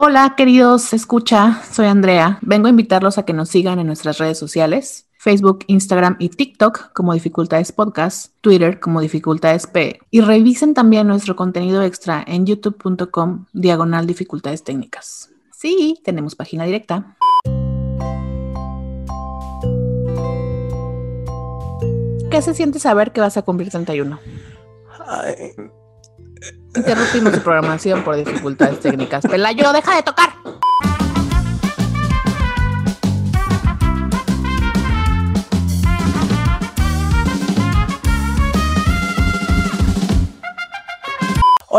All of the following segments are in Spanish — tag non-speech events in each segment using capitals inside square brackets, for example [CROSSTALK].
Hola, queridos escucha, soy Andrea. Vengo a invitarlos a que nos sigan en nuestras redes sociales. Facebook, Instagram y TikTok como Dificultades Podcast, Twitter como Dificultades P y revisen también nuestro contenido extra en youtube.com diagonal dificultades técnicas. Sí, tenemos página directa. ¿Qué se siente saber que vas a cumplir 31? Ay, Interrumpimos su programación por dificultades técnicas. Pelayo, deja de tocar.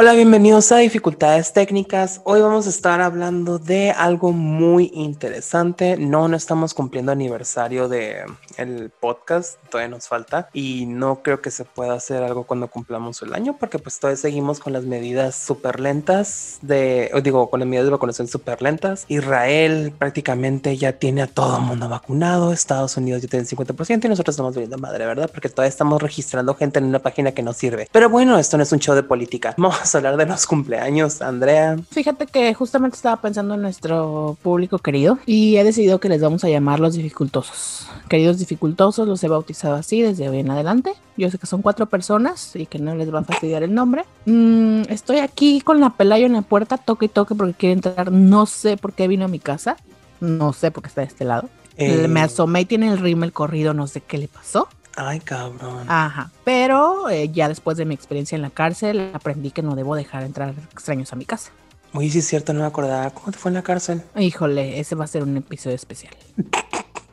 Hola, bienvenidos a Dificultades Técnicas. Hoy vamos a estar hablando de algo muy interesante. No, no estamos cumpliendo aniversario de el podcast, todavía nos falta y no creo que se pueda hacer algo cuando cumplamos el año porque pues todavía seguimos con las medidas súper lentas de, digo, con las medidas de vacunación súper lentas. Israel prácticamente ya tiene a todo el mundo vacunado, Estados Unidos ya tiene el 50% y nosotros estamos viendo madre, ¿verdad? Porque todavía estamos registrando gente en una página que no sirve. Pero bueno, esto no es un show de política. A hablar de los cumpleaños, Andrea. Fíjate que justamente estaba pensando en nuestro público querido y he decidido que les vamos a llamar los dificultosos. Queridos dificultosos, los he bautizado así desde hoy en adelante. Yo sé que son cuatro personas y que no les va a fastidiar el nombre. Mm, estoy aquí con la pelayo en la puerta, toque y toque porque quiere entrar. No sé por qué vino a mi casa. No sé por qué está de este lado. Eh, Me asomé y tiene el rímel corrido, no sé qué le pasó. Ay, cabrón. Ajá, pero eh, ya después de mi experiencia en la cárcel aprendí que no debo dejar entrar extraños a mi casa. Oye, sí es cierto, no me acordaba. ¿Cómo te fue en la cárcel? Híjole, ese va a ser un episodio especial. [LAUGHS]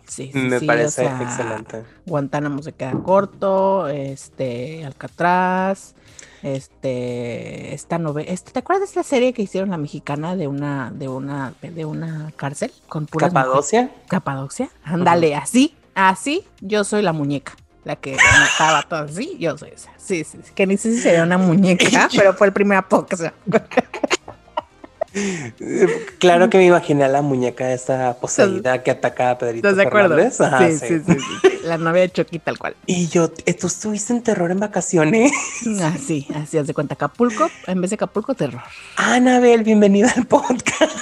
Sí, sí, me sí, parece o sea, excelente. Guantánamo se queda corto, este, Alcatraz, este, esta novela, este, ¿te acuerdas de esta serie que hicieron la mexicana de una, de una, de una cárcel con puras mujeres? ¿Capadocia? Capadocia, ándale, así, así, yo soy la muñeca, la que mataba todo así, yo soy esa, sí, sí, sí, que ni sé si sería una muñeca, [LAUGHS] pero fue el primer apodo que se Claro que me imaginé a la muñeca esta poseída que atacaba a Pedrito ¿Estás de acuerdo? Ajá, sí, sí, sí, sí, la novia de Chucky tal cual. Y yo, ¿tú estuviste en terror en vacaciones? Así, así haz de cuenta, Acapulco, en vez de Acapulco, terror. Anabel, bienvenida al podcast.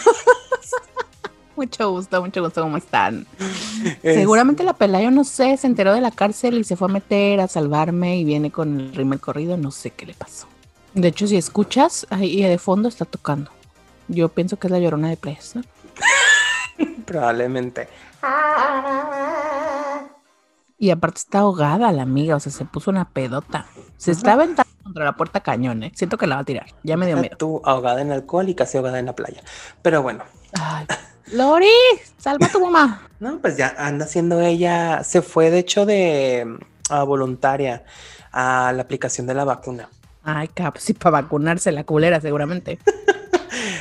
Mucho gusto, mucho gusto, ¿cómo están? [LAUGHS] Es- Seguramente la Pelayo, no sé, se enteró de la cárcel y se fue a meter a salvarme y viene con el rímel corrido, no sé qué le pasó. De hecho, si escuchas, ahí de fondo está tocando. Yo pienso que es la llorona de Playas, ¿no? [LAUGHS] Probablemente. Y aparte está ahogada la amiga, o sea, se puso una pedota. Se está aventando contra la puerta cañón, ¿eh? Siento que la va a tirar. Ya me dio miedo. Tú ahogada en alcohol y casi ahogada en la playa. Pero bueno, Ay, [LAUGHS] Lori, salva a tu mamá. no, pues ya anda siendo ella. Se fue, de hecho, de a voluntaria a la aplicación de la vacuna. Ay, cap, sí, para vacunarse la culera, seguramente. [LAUGHS]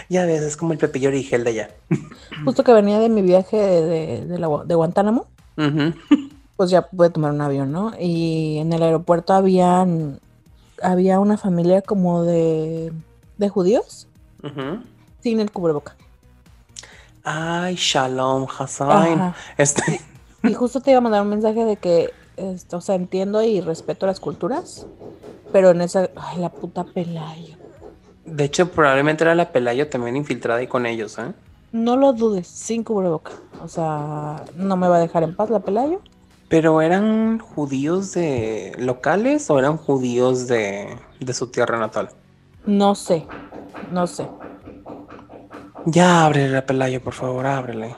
Ya ves, es como el Pepillo Origel de ella. [LAUGHS] Justo que venía de mi viaje de, de, de la Gua- de Guantánamo, [LAUGHS] pues ya pude tomar un avión, ¿no? Y en el aeropuerto habían, había una familia como de, de judíos sin el cubreboca. Ay, Shalom Hassan. Este, Y justo te iba a mandar un mensaje de que, este, o sea, entiendo y respeto las culturas, pero en esa, ay, la puta Pelayo. de hecho, probablemente era la Pelayo también infiltrada ahí con ellos, ¿eh? No lo dudes, sin cubreboca. O sea, no me va a dejar en paz la Pelayo. Pero eran judíos de locales o eran judíos de, de su tierra natal. No sé, no sé. Ya ábrele la Pelayo, por favor, ábrele.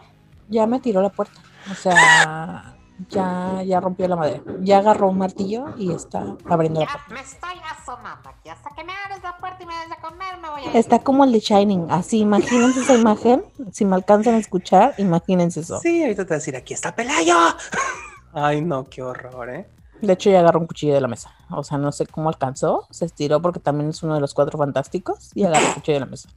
Ya me tiró la puerta. O sea, ya, ya rompió la madera. Ya agarró un martillo y está abriendo la Ya puerta. me estoy asomando aquí. Hasta que me abres la puerta y me des de comer, me voy a ir. Está como el de Shining. Así, imagínense esa imagen. Si me alcanzan a escuchar, imagínense eso. Sí, ahorita te voy a decir, aquí está Pelayo. [LAUGHS] Ay, no, qué horror, ¿eh? De hecho, ya agarró un cuchillo de la mesa. O sea, no sé cómo alcanzó. Se estiró porque también es uno de los cuatro fantásticos y agarró el cuchillo de la mesa.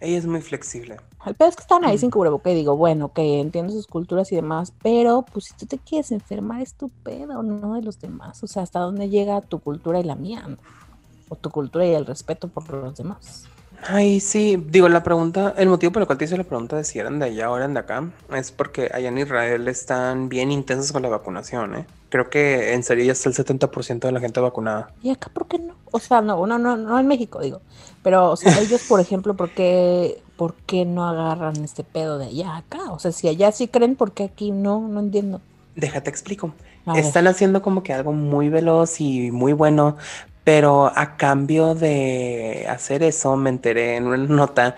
Ella es muy flexible. El pedo es que estaban ahí sin cubreboca y digo, bueno, que entiendo sus culturas y demás, pero pues si tú te quieres enfermar es tu pedo, no de los demás. O sea, hasta dónde llega tu cultura y la mía. O tu cultura y el respeto por los demás. Ay, sí, digo, la pregunta, el motivo por el cual te hice la pregunta de si eran de allá o eran de acá, es porque allá en Israel están bien intensos con la vacunación, ¿eh? Creo que en serio ya está el 70% de la gente vacunada. ¿Y acá por qué no? O sea, no, no, no, no en México, digo. Pero, o sea, ellos, por ejemplo, ¿por qué, ¿por qué no agarran este pedo de allá acá? O sea, si allá sí creen, ¿por qué aquí no? No entiendo. Déjate explico. Están haciendo como que algo muy veloz y muy bueno, pero a cambio de hacer eso me enteré en una nota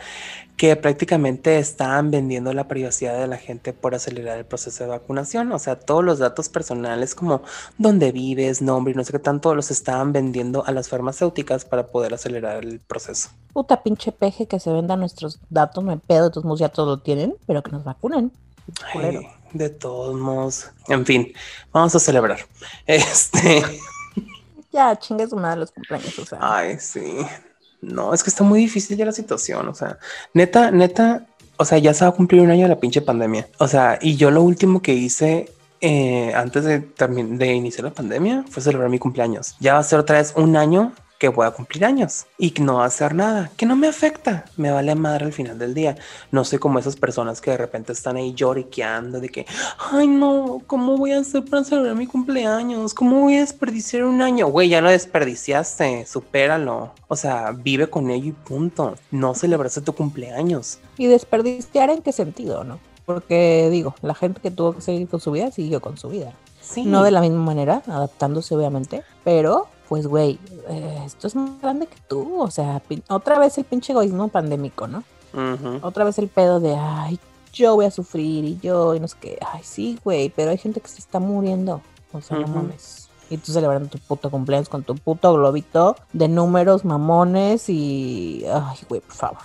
que prácticamente estaban vendiendo la privacidad de la gente por acelerar el proceso de vacunación. O sea, todos los datos personales como dónde vives, nombre y no sé qué tanto, los estaban vendiendo a las farmacéuticas para poder acelerar el proceso. Puta pinche peje que se venda nuestros datos, me pedo, de todos modos ya todos lo tienen, pero que nos vacunen. Ay, de todos modos. En fin, vamos a celebrar. [LAUGHS] Este. Ya, chingue su madre los cumpleaños, o sea. Ay, sí. No, es que está muy difícil ya la situación. O sea, neta, neta, o sea, ya se va a cumplir un año de la pinche pandemia. O sea, y yo lo último que hice eh, antes de, termin- de iniciar la pandemia fue celebrar mi cumpleaños. Ya va a ser otra vez un año que voy a cumplir años y no va a hacer nada, que no me afecta, me vale madre al final del día. No soy como esas personas que de repente están ahí lloriqueando de que, ay no, ¿cómo voy a hacer para celebrar mi cumpleaños? ¿Cómo voy a desperdiciar un año? Güey, ya lo desperdiciaste, supéralo. O sea, vive con ello y punto. No celebraste tu cumpleaños. ¿Y desperdiciar en qué sentido, no? Porque digo, la gente que tuvo que seguir con su vida siguió con su vida. Sí. No de la misma manera, adaptándose obviamente, pero pues güey, eh, esto es más grande que tú, o sea, otra vez el pinche egoísmo pandémico, ¿no? Otra vez el pedo de, ay, yo voy a sufrir y yo, y no sé qué, ay, sí, güey, pero hay gente que se está muriendo, o sea, no Ujú. mames. Y tú celebrando tu puto cumpleaños con tu puto globito de números mamones y, ay, güey, por favor.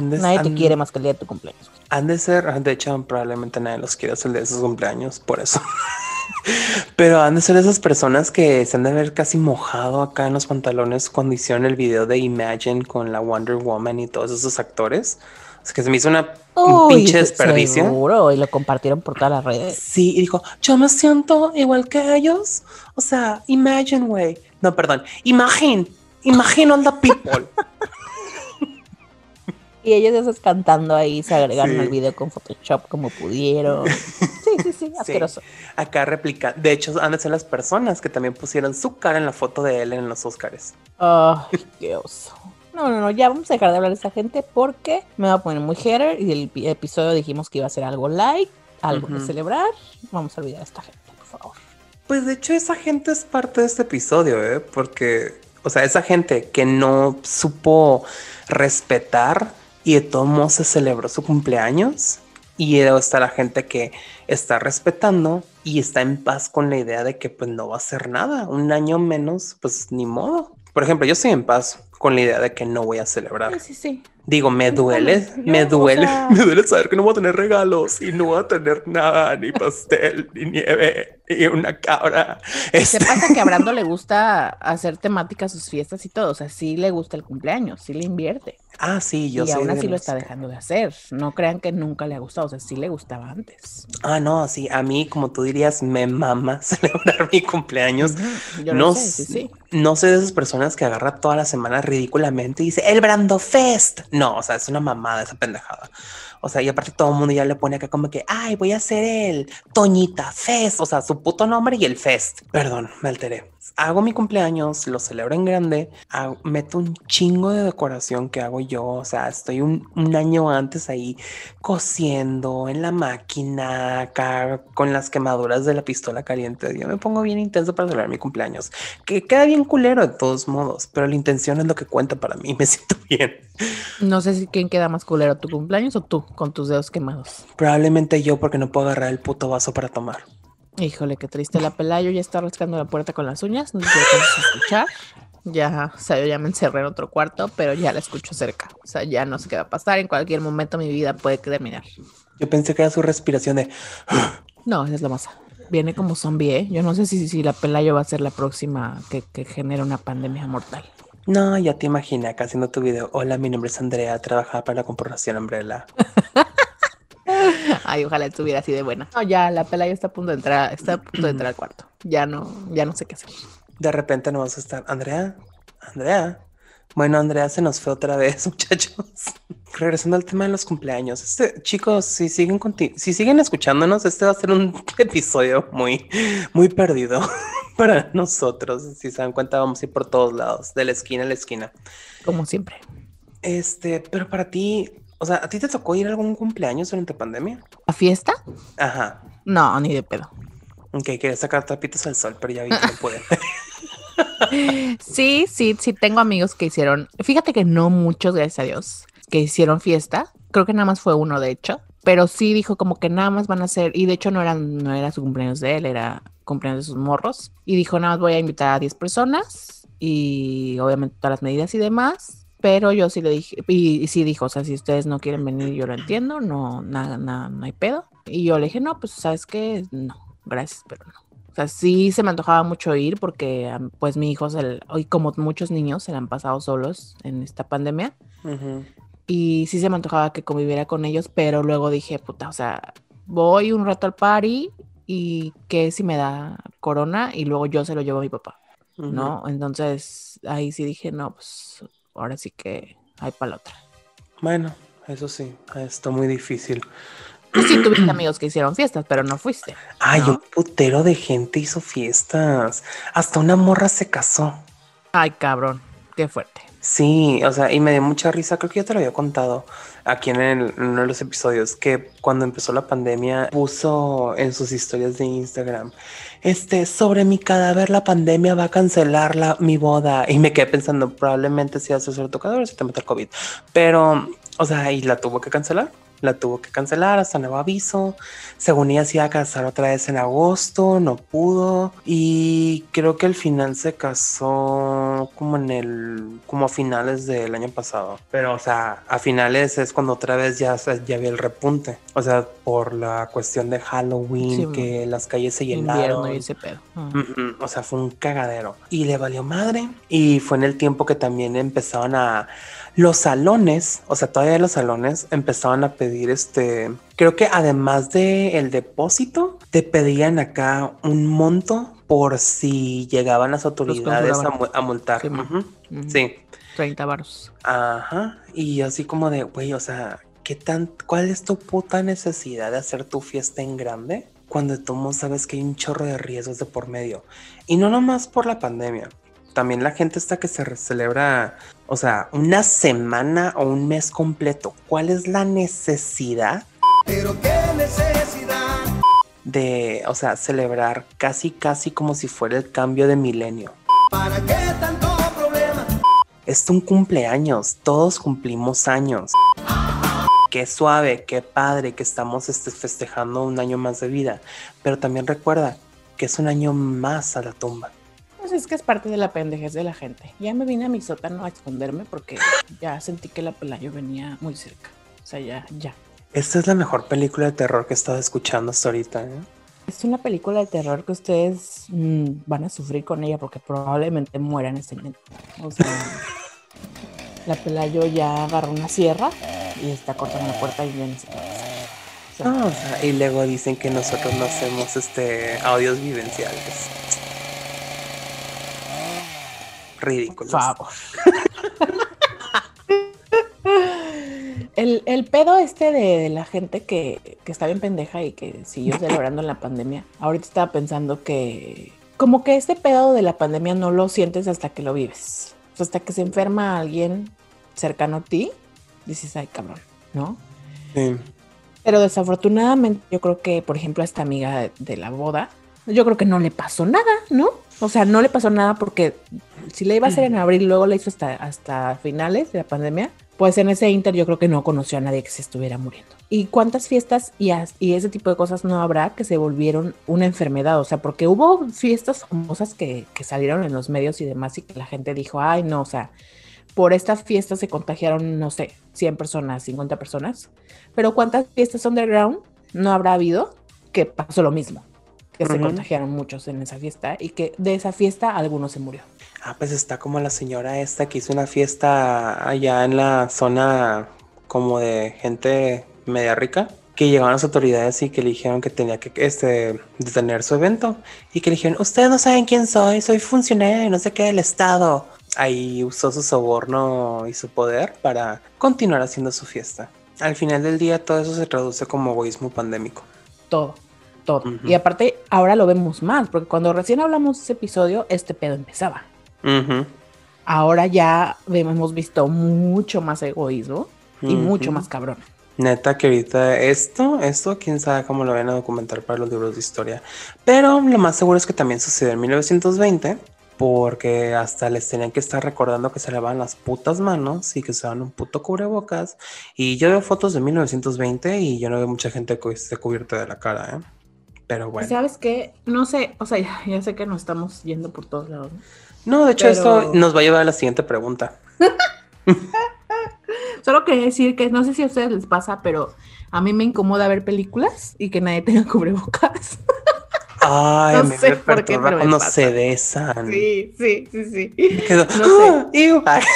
Nadie te quiere más que el día de tu cumpleaños. Han de ser, de hecho, probablemente nadie los quiere hacer de sus cumpleaños, por eso. [LAUGHS] Pero han de ser esas personas que se han de haber casi mojado acá en los pantalones cuando hicieron el video de Imagine con la Wonder Woman y todos esos actores. Es que se me hizo una, un pinche desperdicio. Seguro, y lo compartieron por todas las redes. Sí, y dijo, yo me siento igual que ellos. O sea, imagine, güey. No, perdón, imagine. Imagine all the people. [LAUGHS] Y ellos esas cantando ahí, se agregaron Sí. al video con Photoshop como pudieron. Sí, sí, sí, asqueroso. Acá replica. De hecho, han de ser las personas que también pusieron su cara en la foto de él en los Oscars. Ay, qué oso. No, no, no, ya vamos a dejar de hablar de esa gente porque me va a poner muy hater y el pi- episodio dijimos que iba a ser algo light, algo Ujú. de celebrar. Vamos a olvidar a esta gente, por favor. Pues de hecho esa gente es parte de este episodio, ¿eh? Porque, o sea, esa gente que no supo respetar y de todos modos se celebró su cumpleaños. Y luego está la gente que está respetando y está en paz con la idea de que pues no va a hacer nada. Un año menos, pues ni modo. Por ejemplo, yo estoy en paz con la idea de que no voy a celebrar. Sí, sí. Digo, me duele, Yo, me o duele, sea- [LAUGHS] me duele saber que no voy a tener regalos y no voy a tener nada, ni pastel, ni nieve, y una cabra. Se Este, pasa que a [LAUGHS] Brando le gusta hacer temáticas sus fiestas y todo. O sea, sí le gusta el cumpleaños, sí le invierte. ah, sí, yo y aún así lo está dejando de hacer. No crean que nunca le ha gustado. O sea, sí le gustaba antes. Ah, no, sí, a mí, como tú dirías, me mama [LAUGHS] celebrar mi cumpleaños. Yo no, sé, sí, s- sí. no soy de esas personas que agarra toda la semana ridículamente y dice el Brando Fest. No, o sea, es una mamada esa pendejada. O sea, y aparte todo el mundo ya le pone acá como que, ay, voy a hacer el Toñita Fest. O sea, su puto nombre y el Fest. Perdón, me alteré. Hago mi cumpleaños, lo celebro en grande, hago- meto un chingo de decoración que hago yo. O sea, estoy un, un año antes ahí cosiendo en la máquina, acá con las quemaduras de la pistola caliente. Yo me pongo bien intenso para celebrar mi cumpleaños, que queda bien culero de todos modos, pero la intención es lo que cuenta para mí. [LAUGHS] Me siento bien. No sé si quién queda más culero, tu cumpleaños o tú, con tus dedos quemados. Probablemente yo, porque no puedo agarrar el puto vaso para tomar. Híjole, qué triste. La Pelayo ya está rascando la puerta con las uñas. No sé si lo alcanzas a escuchar. Ya, o sea, yo ya me encerré en otro cuarto, pero ya la escucho cerca. O sea, ya no sé qué va a pasar. En cualquier momento mi vida puede terminar. Yo pensé que era su respiración de [GASPS] No, esa es la masa. Viene como zombie, ¿eh? Yo no sé si, si la Pelayo va a ser la próxima que, que genere una pandemia mortal. No, ya te imaginé acá haciendo tu video. Hola, mi nombre es Andrea, trabajaba para la corporación Umbrella. [LAUGHS] Ay, ojalá estuviera así de buena. No, ya la Pelayo está a punto de entrar, está a punto de entrar al cuarto. Ya no, ya no sé qué hacer. De repente no vas a estar, Andrea, Andrea. Bueno, Andrea se nos fue otra vez, [LAUGHS] muchachos. Regresando al tema de los cumpleaños. Este, chicos, si siguen conti- si siguen escuchándonos, este va a ser un [LAUGHS] episodio muy, muy perdido [LAUGHS] para nosotros. Si se dan cuenta, vamos a ir por todos lados, de la esquina a la esquina. Como siempre. Este, pero para ti, O sea, ¿a ti te tocó ir a algún cumpleaños durante pandemia? ¿A fiesta? Ajá. No, ni de pedo. Ok, quería sacar tapitos al sol, pero ya vi que no pude. Sí, sí, sí, tengo amigos que hicieron, fíjate que no muchos, gracias a Dios, que hicieron fiesta. Creo que nada más fue uno, de hecho. Pero sí dijo como que nada más van a hacer, y de hecho no, eran, no era su cumpleaños de él, era cumpleaños de sus morros. Y dijo, nada más voy a invitar a 10 personas y obviamente todas las medidas y demás. Pero yo sí le dije, y, sí dijo, o sea, si ustedes no quieren venir, yo lo entiendo, no, nada, nada, no hay pedo. Y yo le dije, no, pues sabes qué, no, gracias, pero no. O sea, sí se me antojaba mucho ir porque pues mi hijo, se le- y como muchos niños, se la han pasado solos en esta pandemia. Ujú. Y sí se me antojaba que conviviera con ellos, pero luego dije, puta, o sea, voy un rato al party y que si me da corona y luego yo se lo llevo a mi papá, Ujú. ¿no? Entonces ahí sí dije, no, pues ahora sí que hay para la otra. Bueno, eso sí, está muy difícil. Tú sí tuviste amigos que hicieron fiestas, pero no fuiste. Ay, ¿no? un putero de gente hizo fiestas. Hasta una morra se casó. Ay, cabrón, qué fuerte. Sí, o sea, y me dio mucha risa, creo que yo te lo había contado aquí en, el- en uno de los episodios, que cuando empezó la pandemia puso en sus historias de Instagram, este, sobre mi cadáver la pandemia va a cancelar la, mi boda. Y me quedé pensando, probablemente si haces el tocador si te mete el COVID. Pero, o sea, y la tuvo que cancelar. La tuvo que cancelar hasta nuevo aviso. Según ella se iba a casar otra vez en agosto, no pudo. Y creo que al final se casó como en el, como a finales del año pasado. Pero, o sea, a finales es cuando otra vez ya, ya había el repunte. O sea, por la cuestión de Halloween, Sí, que las calles se llenaron. y ese pedo. O sea, fue un cagadero. Y le valió madre. Y fue en el tiempo que también empezaban a... Los salones, o sea, todavía los salones empezaban a pedir este... Creo que además de el depósito, te pedían acá un monto por si llegaban las autoridades a, controlaban. mu- a multar. Sí. Sí. 30 varos. Ajá. Y así como de, güey, o sea, ¿qué tan, cuál es tu puta necesidad de hacer tu fiesta en grande? Cuando tú sabes que hay un chorro de riesgos de por medio. Y no nomás por la pandemia. También la gente está que se celebra, o sea, una semana o un mes completo. ¿Cuál es la necesidad Pero qué necesidad. de, o sea, celebrar casi, casi como si fuera el cambio de milenio? ¿Para qué tanto problema? Es un cumpleaños, todos cumplimos años. Qué suave, qué padre que estamos este, festejando un año más de vida. Pero también recuerda que es un año más a la tumba. Pues es que es parte de la pendejez de la gente. Ya me vine a mi sótano a esconderme porque ya sentí que la Pelayo venía muy cerca. O sea, ya, ya. Esta es la mejor película de terror que he estado escuchando hasta ahorita. ¿eh? Es una película de terror que ustedes mm, van a sufrir con ella porque probablemente mueran este momento. O sea, la Pelayo ya agarró una sierra y está cortando la puerta y ya no. O sea, Ah, o sea, y luego dicen que nosotros no hacemos este audios vivenciales. Ridículos. Favor. El, el pedo este de, de la gente que, que está bien pendeja y que siguió [LAUGHS] celebrando en la pandemia. Ahorita estaba pensando que como que este pedo de la pandemia no lo sientes hasta que lo vives. O sea, hasta que se enferma alguien cercano a ti, dices, ay cabrón, ¿no? Sí. Pero desafortunadamente yo creo que, por ejemplo, a esta amiga de, de la boda, yo creo que no le pasó nada, ¿no? O sea, no le pasó nada porque si le iba a hacer en abril, luego la hizo hasta, hasta finales de la pandemia, pues en ese inter yo creo que no conoció a nadie que se estuviera muriendo. ¿Y cuántas fiestas y, y ese tipo de cosas no habrá que se volvieron una enfermedad? O sea, porque hubo fiestas famosas que, que salieron en los medios y demás y que la gente dijo, ay, no, o sea, por esta fiesta se contagiaron, no sé, 100 personas, 50 personas. Pero ¿cuántas fiestas underground no habrá habido que pasó lo mismo? Que se Ujú. contagiaron muchos en esa fiesta y que de esa fiesta alguno se murió. Ah, pues está como la señora esta que hizo una fiesta allá en la zona como de gente media rica, que llegaron las autoridades y que le dijeron que tenía que este, detener su evento y que le dijeron, ustedes no saben quién soy, soy funcionario no sé qué del Estado. Ahí usó su soborno y su poder para continuar haciendo su fiesta. Al final del día todo eso se traduce como egoísmo pandémico. Todo, todo. Ujú. Y aparte, ahora lo vemos más, porque cuando recién hablamos de ese episodio, este pedo empezaba. Ujú, Ahora ya hemos visto mucho más egoísmo y mucho más cabrón. Neta que ahorita esto, esto, quién sabe cómo lo van a documentar para los libros de historia. Pero lo más seguro es que también sucedió en 1920, porque hasta les tenían que estar recordando que se lavaban las putas manos y que se daban un puto cubrebocas. Y yo veo fotos de 1920 y yo no veo mucha gente que esté cubierta de la cara, ¿eh? Pero bueno. ¿Sabes qué? No sé, o sea, ya, ya sé que nos estamos yendo por todos lados. ¿no? No, de hecho, pero- esto nos va a llevar a la siguiente pregunta. [LAUGHS] Solo quería decir que no sé si a ustedes les pasa, pero a mí me incomoda ver películas y que nadie tenga [LAUGHS] cubrebocas. Ay, No sé por qué, me cuando se besan. Sí, sí, sí, sí. Quedo, No sé. [GASPS] "Ah, iu". Ay, [LAUGHS]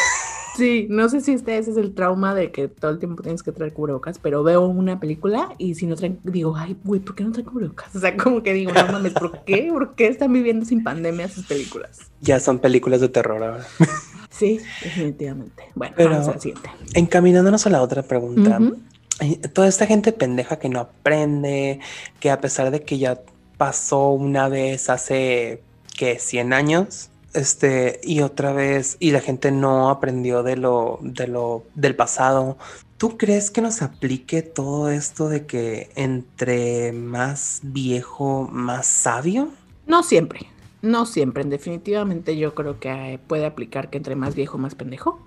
Sí, no sé si ustedes es el trauma de que todo el tiempo tienes que traer cubrebocas, pero veo una película y si no traen, digo, ay, güey, ¿por qué no traen cubrebocas? O sea, como que digo, no mames, ¿por qué? ¿Por qué están viviendo sin pandemia sus películas? Ya son películas de terror ahora. [LAUGHS] Sí, definitivamente. Bueno, Pero- vamos al siguiente. Encaminándonos a la otra pregunta. Ay, Toda esta gente pendeja que no aprende, que a pesar de que ya pasó una vez hace, ¿qué? 100 años, este, y otra vez, y la gente no aprendió de lo, de lo, del pasado. ¿Tú crees que nos aplique todo esto de que entre más viejo, más sabio? No siempre, no siempre. Definitivamente yo creo que eh, puede aplicar que entre más viejo, más pendejo.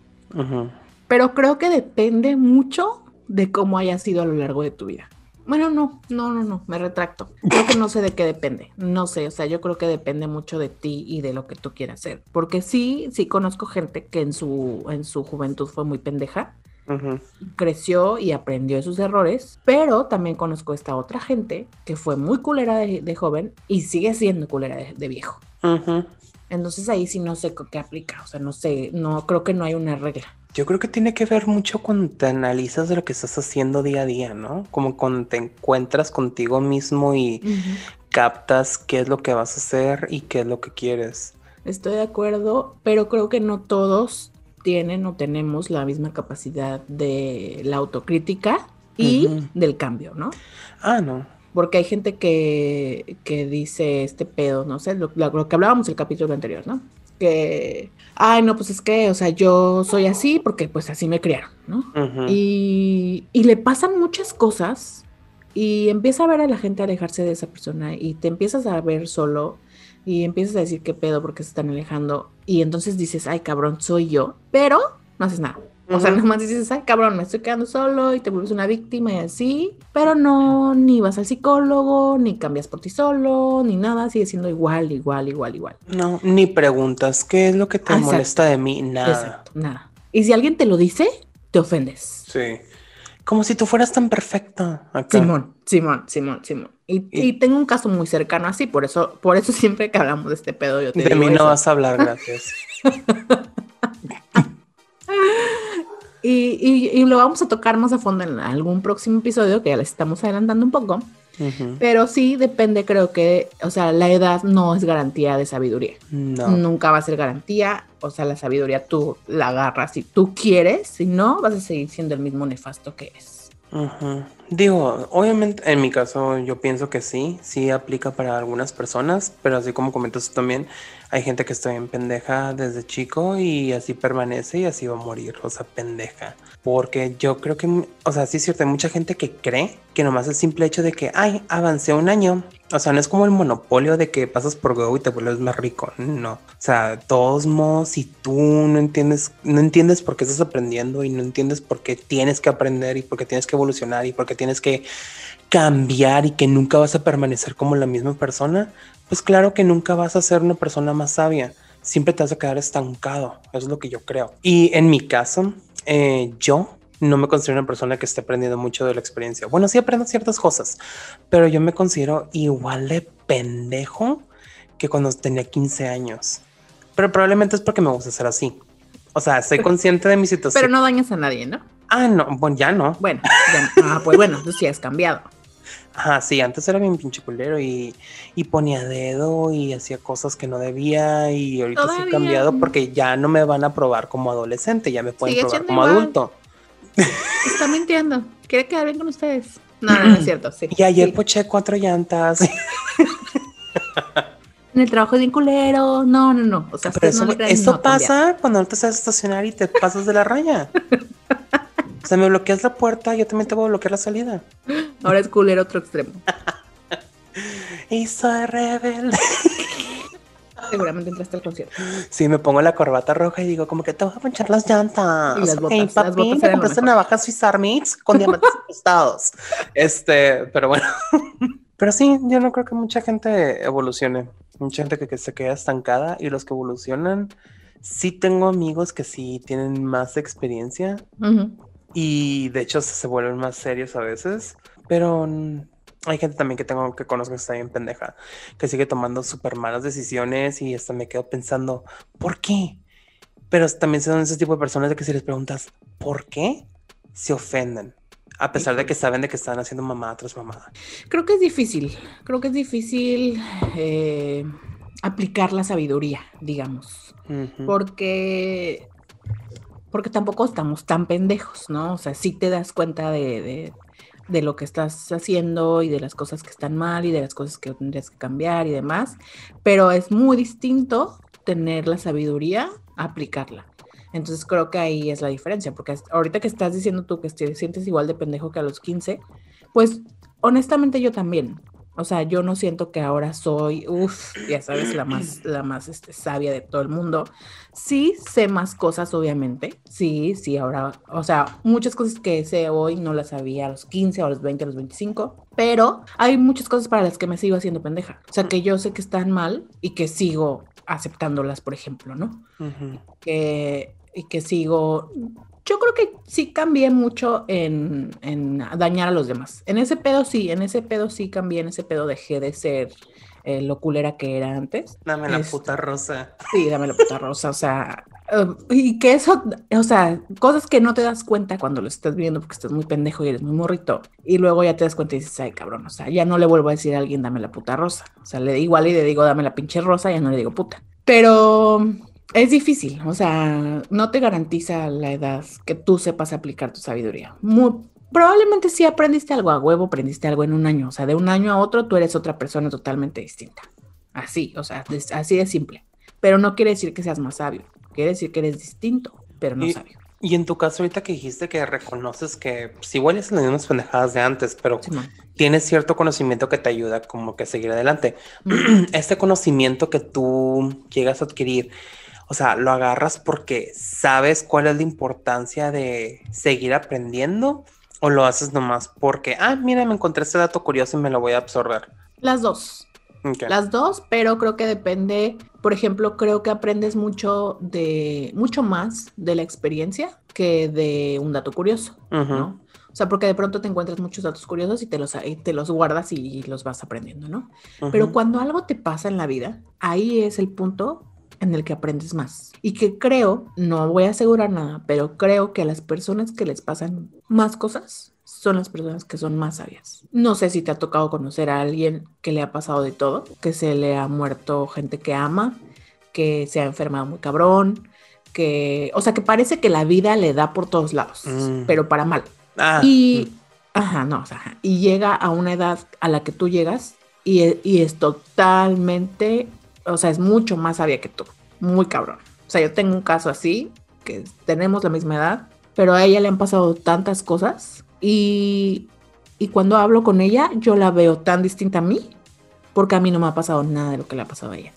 Pero creo que depende mucho de cómo haya sido a lo largo de tu vida. Bueno, no, no, no, no, me retracto. Creo que no sé de qué depende. No sé, o sea, yo creo que depende mucho de ti y de lo que tú quieras hacer. Porque sí, sí conozco gente que en su, en su juventud fue muy pendeja, creció y aprendió de sus errores, pero también conozco esta otra gente que fue muy culera de, de joven y sigue siendo culera de, de viejo. Ujú. Entonces ahí sí no sé qué aplica, o sea, no sé, no creo que no hay una regla. Yo creo que tiene que ver mucho cuando te analizas de lo que estás haciendo día a día, ¿no? Como cuando te encuentras contigo mismo y captas qué es lo que vas a hacer y qué es lo que quieres. Estoy de acuerdo, pero creo que no todos tienen o tenemos la misma capacidad de la autocrítica y del cambio, ¿no? Ah, no. Porque hay gente que, que dice este pedo, no sé, lo, que hablábamos el capítulo anterior, ¿no? Que, ay, no, pues es que, o sea, yo soy así porque pues así me criaron, ¿no? Ujú. Y, y le pasan muchas cosas y empieza a ver a la gente alejarse de esa persona y te empiezas a ver solo y empiezas a decir qué pedo porque se están alejando y entonces dices, ay cabrón, soy yo, pero no haces nada. O sea, nomás dices, ay cabrón, me estoy quedando solo y te vuelves una víctima y así, pero no, ni vas al psicólogo, ni cambias por ti solo, ni nada, sigue siendo igual, igual, igual, igual. No, ni preguntas qué es lo que te Ah, exacto. molesta de mí, nada. Exacto, nada. Y si alguien te lo dice, te ofendes. Sí. Como si tú fueras tan perfecta acá. Simón, Simón, Simón, Simón. Y, Y- y tengo un caso muy cercano así, por eso, por eso [LAUGHS] siempre que hablamos de este pedo, yo te De digo mí no eso. vas a hablar, gracias. [LAUGHS] [LAUGHS] Y, y- y lo vamos a tocar más a fondo en algún próximo episodio, que ya les estamos adelantando un poco. Pero sí depende, creo que, o sea, la edad no es garantía de sabiduría. No. Nunca va a ser garantía. O sea, la sabiduría tú la agarras si tú quieres, si no, vas a seguir siendo el mismo nefasto que Digo, obviamente en mi caso yo pienso que sí, sí aplica para algunas personas, pero así como comentas tú también, hay gente que está bien pendeja desde chico y así permanece y así va a morir, o sea, pendeja. Porque yo creo que, o sea, sí es cierto, hay mucha gente que cree que nomás el simple hecho de que, ay, avancé un año. O sea, no es como el monopolio de que pasas por Go y te vuelves más rico. No. O sea, todos modos, si tú no entiendes, no entiendes por qué estás aprendiendo y no entiendes por qué tienes que aprender y por qué tienes que evolucionar y por qué tienes que cambiar y que nunca vas a permanecer como la misma persona, pues claro que nunca vas a ser una persona más sabia. Siempre te vas a quedar estancado. Es lo que yo creo. Y en mi caso, eh, yo no me considero una persona que esté aprendiendo mucho de la experiencia. Bueno, sí aprendo ciertas cosas, pero yo me considero igual de pendejo que cuando tenía 15 años. Pero probablemente es porque me gusta ser así. O sea, soy consciente de mi situación. Pero no dañas a nadie, ¿no? Ah, no, bueno, ya no. Bueno, ya- ah, pues bueno, tú sí has cambiado. Ajá, sí, antes era bien pinche culero y, y ponía dedo y hacía cosas que no debía y ahorita sí he cambiado porque ya no me van a probar como adolescente, ya me pueden Sigue probar como igual. adulto. Está mintiendo. Quiere quedar bien con ustedes. [LAUGHS] No, no, no es cierto. Sí. Y ayer Sí. poché cuatro llantas. [LAUGHS] En el trabajo es bien culero. No, no, no. O sea, Pero eso, no eso pasa cuando no te sabes estacionar y te pasas de la raya. [LAUGHS] O sea, me bloqueas la puerta, yo también te voy a bloquear la salida. [GASPS] Ahora es culero otro extremo. [LAUGHS] Y soy rebelde. [LAUGHS] Seguramente entraste al concierto. Sí, me pongo la corbata roja y digo, como que te voy a ponchar las llantas. Y las botas, las papi, botas ¿te eran lo compraste navajas Swiss Armits con diamantes [LAUGHS] incrustados. Este, pero bueno. Pero sí, yo no creo que mucha gente evolucione. Mucha gente que, que se queda estancada y los que evolucionan, sí tengo amigos que sí tienen más experiencia Ujú. Y de hecho se, vuelven más serios a veces, pero hay gente también que tengo que conozco que está bien pendeja, que sigue tomando súper malas decisiones y hasta me quedo pensando, ¿por qué? Pero también son ese tipo de personas de que si les preguntas, ¿por qué? Se ofenden, a pesar de que saben de que están haciendo mamada tras mamada. Creo que es difícil. Creo que es difícil eh, aplicar la sabiduría, digamos. Porque. Porque tampoco estamos tan pendejos, ¿no? O sea, sí te das cuenta de, de- lo que estás haciendo y de las cosas que están mal y de las cosas que tendrías que cambiar y demás. Pero es muy distinto tener la sabiduría aplicarla. Entonces creo que ahí es la diferencia, porque ahorita que estás diciendo tú que te sientes igual de pendejo que a los 15, pues honestamente yo también. O sea, yo no siento que ahora soy, uff, ya sabes, la más, la más este, sabia de todo el mundo. Sí sé más cosas, obviamente. Sí, sí, ahora, o sea, muchas cosas que sé hoy no las sabía a los 15, a los 20, a los 25. Pero hay muchas cosas para las que me sigo haciendo pendeja. O sea, que yo sé que están mal y que sigo aceptándolas, por ejemplo, ¿no? Que, y que sigo. Yo creo que sí cambié mucho en, en dañar a los demás. En ese pedo sí, en ese pedo sí cambié, en ese pedo dejé de ser eh, lo culera que era antes. Dame la Este, puta rosa. Sí, dame la puta rosa, o sea, eh, y que eso, o sea, cosas que no te das cuenta cuando lo estás viendo porque estás muy pendejo y eres muy morrito, y luego ya te das cuenta y dices, ay, cabrón, o sea, ya no le vuelvo a decir a alguien, dame la puta rosa, o sea, le igual y le digo, dame la pinche rosa, ya no le digo puta, pero es difícil, o sea, no te garantiza la edad que tú sepas aplicar tu sabiduría. Muy, probablemente sí aprendiste algo a huevo, aprendiste algo en un año, o sea, de un año a otro tú eres otra persona totalmente distinta. Así, o sea, es- así de simple. Pero no quiere decir que seas más sabio, quiere decir que eres distinto, pero no Y- sabio. Y en tu caso, ahorita que dijiste que reconoces que pues, igual es las mismas pendejadas de antes, pero Simón. tienes cierto conocimiento que te ayuda como que a seguir adelante. Ujú. [CLEARS THROAT] Este conocimiento que tú llegas a adquirir, o sea, lo agarras porque sabes cuál es la importancia de seguir aprendiendo o lo haces nomás porque, ah, mira, me encontré este dato curioso y me lo voy a absorber. Las dos, las dos, pero creo que depende, por ejemplo, creo que aprendes mucho de, mucho más de la experiencia que de un dato curioso. ¿no? O sea, porque de pronto te encuentras muchos datos curiosos y te los, y te los guardas y los vas aprendiendo, ¿no? Pero cuando algo te pasa en la vida, ahí es el punto en el que aprendes más. Y que creo, no voy a asegurar nada, pero creo que a las personas que les pasan más cosas son las personas que son más sabias. No sé si te ha tocado conocer a alguien que le ha pasado de todo, que se le ha muerto gente que ama, que se ha enfermado muy cabrón, que, o sea, que parece que la vida le da por todos lados, Mm. pero para mal. Ah, Y, ajá, no, o sea, y llega a una edad a la que tú llegas y, e- y es totalmente, o sea, es mucho más sabia que tú, muy cabrón. O sea, yo tengo un caso así, que tenemos la misma edad, pero a ella le han pasado tantas cosas y, y cuando hablo con ella, yo la veo tan distinta a mí, porque a mí no me ha pasado nada de lo que le ha pasado a ella.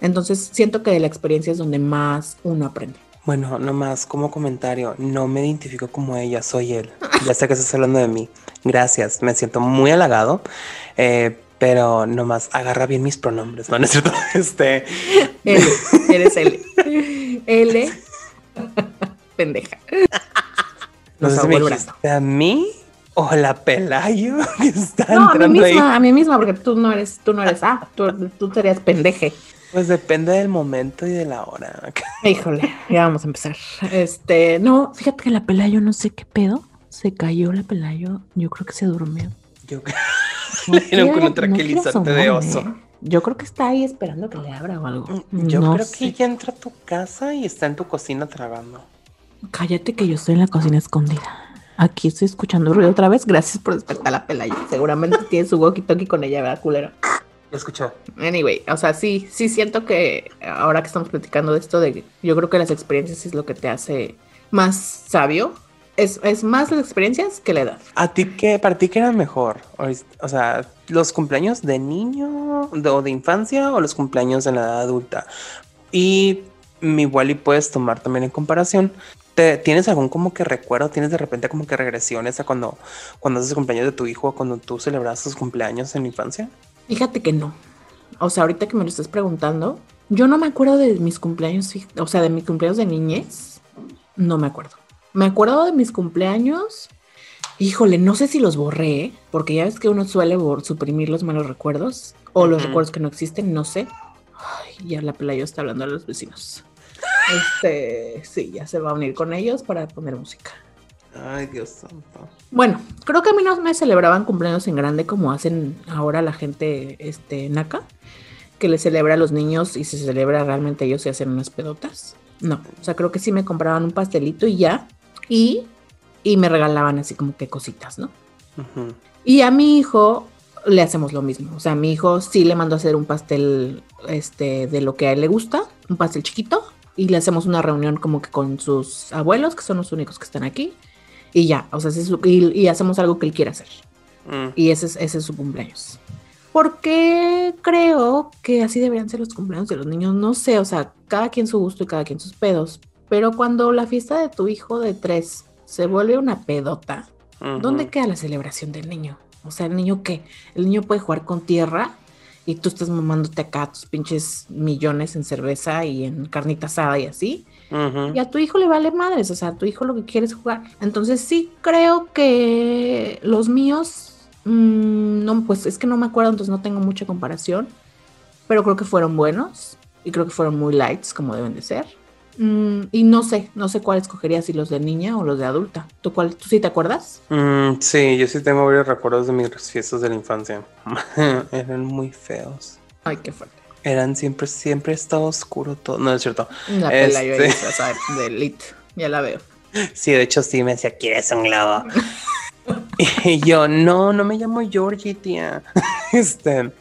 Entonces, siento que de la experiencia es donde más uno aprende. Bueno, nomás como comentario, no me identifico como ella, soy él. Ya sé que estás hablando de mí. Gracias, me siento muy halagado, eh, pero nomás agarra bien mis pronombres, ¿no? ¿No es cierto? [LAUGHS] Este, L, eres L. L, pendeja. no sé si me dijiste a mí o la Pelayo [LAUGHS] que está No, a mí entrando ahí. misma, a mí misma, porque tú no eres, tú no eres A, tú, tú serías pendeje. Pues depende del momento y de la hora. Híjole, ya vamos a empezar. Este, no, fíjate que la Pelayo no sé qué pedo. Se cayó la Pelayo, yo creo que se durmió. Yo No [LAUGHS] Le dieron con un tranquilizante de oso. asomarme. Yo creo que está ahí esperando que le abra o algo. Yo No creo sé. que ella entra a tu casa y está en tu cocina tragando. Cállate que yo estoy en la cocina escondida. Aquí estoy escuchando ruido otra vez. Gracias por despertar a la Pelayo. Seguramente [LAUGHS] tiene su walkie-talkie con ella, ¿verdad, culero? Lo escuchó. Anyway, o sea, sí, sí siento que ahora que estamos platicando de esto, de yo creo que las experiencias es lo que te hace más sabio. Es, es más las experiencias que la edad. ¿A ti qué, para ti qué era mejor? O, sea, ¿los cumpleaños de niño de- o de infancia o los cumpleaños en la edad adulta? Y mi igual y puedes tomar también en comparación. ¿Te, ¿Tienes algún como que recuerdo? ¿Tienes de repente como que regresiones a cuando, cuando haces el cumpleaños de tu hijo o cuando tú celebras tus cumpleaños en la infancia? Fíjate que no. O sea, ahorita que me lo estás preguntando, yo no me acuerdo de mis cumpleaños, o sea, de mis cumpleaños de niñez. No me acuerdo. Me acuerdo de mis cumpleaños. Híjole, no sé si los borré, ¿eh? porque ya ves que uno suele suprimir los malos recuerdos o los recuerdos que no existen, no sé. Ay, ya la pelayo está hablando a los vecinos. Este, sí, ya se va a unir con ellos para poner música. Ay, Dios santo. Bueno, creo que a mí no me celebraban cumpleaños en grande como hacen ahora la gente este, naca, que le celebra a los niños y se celebra realmente ellos y hacen unas pedotas. No, o sea, creo que sí me compraban un pastelito y ya, y, y me regalaban así como que cositas, ¿no? Y a mi hijo le hacemos lo mismo. O sea, a mi hijo sí le mando a hacer un pastel este, de lo que a él le gusta, un pastel chiquito, y le hacemos una reunión como que con sus abuelos, que son los únicos que están aquí, y ya, o sea, es su- y, y hacemos algo que él quiera hacer. Mm. Y ese es, ese es su cumpleaños. Porque creo que así deberían ser los cumpleaños de los niños. No sé, o sea, cada quien su gusto y cada quien sus pedos. Pero cuando la fiesta de tu hijo de tres se vuelve una pedota, ¿Dónde queda la celebración del niño? O sea, el niño qué? El niño puede jugar con tierra y tú estás mamándote acá tus pinches millones en cerveza y en carnita asada y así. Y a tu hijo le vale madres, o sea, a tu hijo lo que quiere es jugar. Entonces sí creo que los míos, mm, no, pues es que no me acuerdo, entonces no tengo mucha comparación, pero creo que fueron buenos y creo que fueron muy lights como deben de ser. Mm, y no sé, no sé cuál escogería, si los de niña o los de adulta. ¿Tú, cuál, ¿Tú sí te acuerdas? Mm, sí, yo sí tengo varios recuerdos de mis fiestas de la infancia. [LAUGHS] Eran muy feos. Ay, qué fuerte. Eran siempre, siempre estaba oscuro todo. No es cierto. La pela yo Este- de elite. Ya la veo. [LAUGHS] Sí, de hecho sí me decía, ¿quieres un globo? [LAUGHS] y yo, no, no me llamo Georgie, tía. este,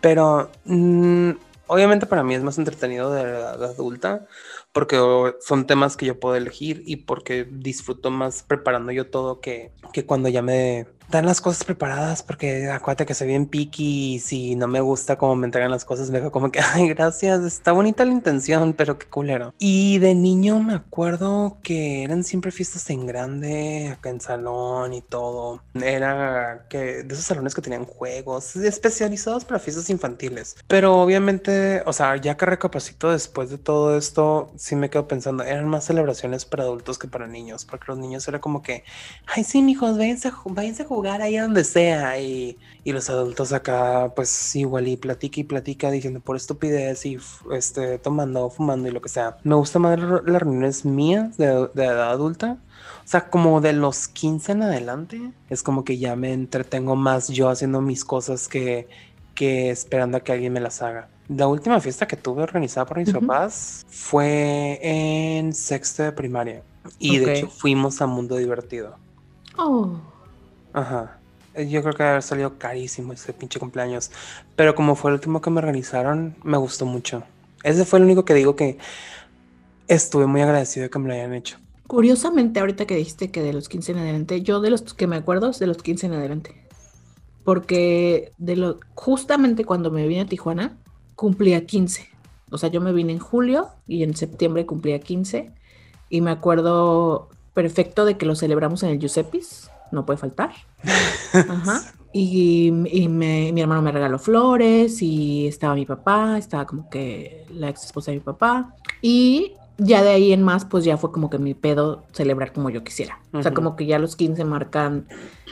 pero mm, obviamente para mí es más entretenido de la edad adulta porque son temas que yo puedo elegir y porque disfruto más preparando yo todo que, que cuando ya me dan las cosas preparadas porque acuérdate que soy bien picky y si no me gusta cómo me entregan las cosas me dejo como que, [LAUGHS] ay, gracias, está bonita la intención, pero qué culero. Y de niño me acuerdo que eran siempre fiestas en grande, acá en salón y todo. Era que de esos salones que tenían juegos especializados para fiestas infantiles. Pero obviamente, o sea, ya que recapacito después de todo esto, sí me quedo pensando, eran más celebraciones para adultos que para niños, porque los niños era como que, ay, sí, mijos, váyanse váyanse a jugar ahí a donde sea. Y, y los adultos acá, pues igual y platica y platica diciendo por estupidez y este, tomando, fumando y lo que sea. Me gusta más las reuniones mías de, de edad adulta. O sea, como de los 15 en adelante, es como que ya me entretengo más yo haciendo mis cosas que, que esperando a que alguien me las haga. La última fiesta que tuve organizada por mis Ujú. papás fue en sexto de primaria. Y Ok. de hecho fuimos a Mundo Divertido. Oh. Ajá. Eh, Yo creo que haber salido carísimo ese pinche cumpleaños. Pero como fue el último que me organizaron, me gustó mucho. Ese fue el único que digo que estuve muy agradecido de que me lo hayan hecho. Curiosamente, ahorita que dijiste que de los 15 en adelante, yo de los que me acuerdo es de los 15 en adelante. Porque de lo, justamente cuando me vine a Tijuana, cumplía 15. O sea, yo me vine en julio y en septiembre cumplía 15. Y me acuerdo perfecto de que lo celebramos en el Giuseppe's, no puede faltar. Ajá. Y, y me- mi hermano me regaló flores y estaba mi papá, estaba como que la ex esposa de mi papá. Y ya de ahí en más, pues ya fue como que mi pedo celebrar como yo quisiera. O sea, como que ya los 15 marcan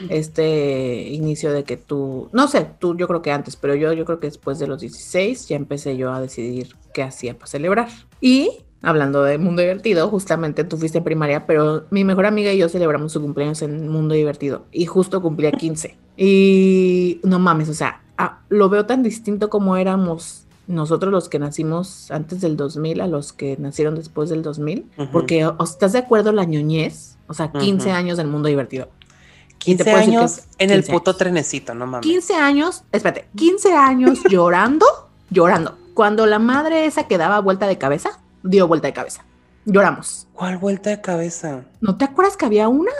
este inicio de que tú, no sé, tú yo creo que antes, pero yo, yo creo que después de los 16 ya empecé yo a decidir qué hacía para celebrar. Y hablando de Mundo Divertido, justamente tú fuiste en primaria, pero mi mejor amiga y yo celebramos su cumpleaños en Mundo Divertido y justo cumplía 15. Y no mames, o sea, ah, lo veo tan distinto como éramos nosotros los que nacimos antes del 2000 a los que nacieron después del 2000, Ujú. porque o- ¿estás de acuerdo la ñoñez? O sea, 15 Ujú. años en Mundo Divertido. 15 puedo decir que años en el 15 puto años. trenecito, no mames. 15 años, espérate, 15 años [LAUGHS] llorando, llorando. Cuando la madre esa que daba vuelta de cabeza, dio vuelta de cabeza. Lloramos. ¿Cuál vuelta de cabeza? ¿No te acuerdas que había una?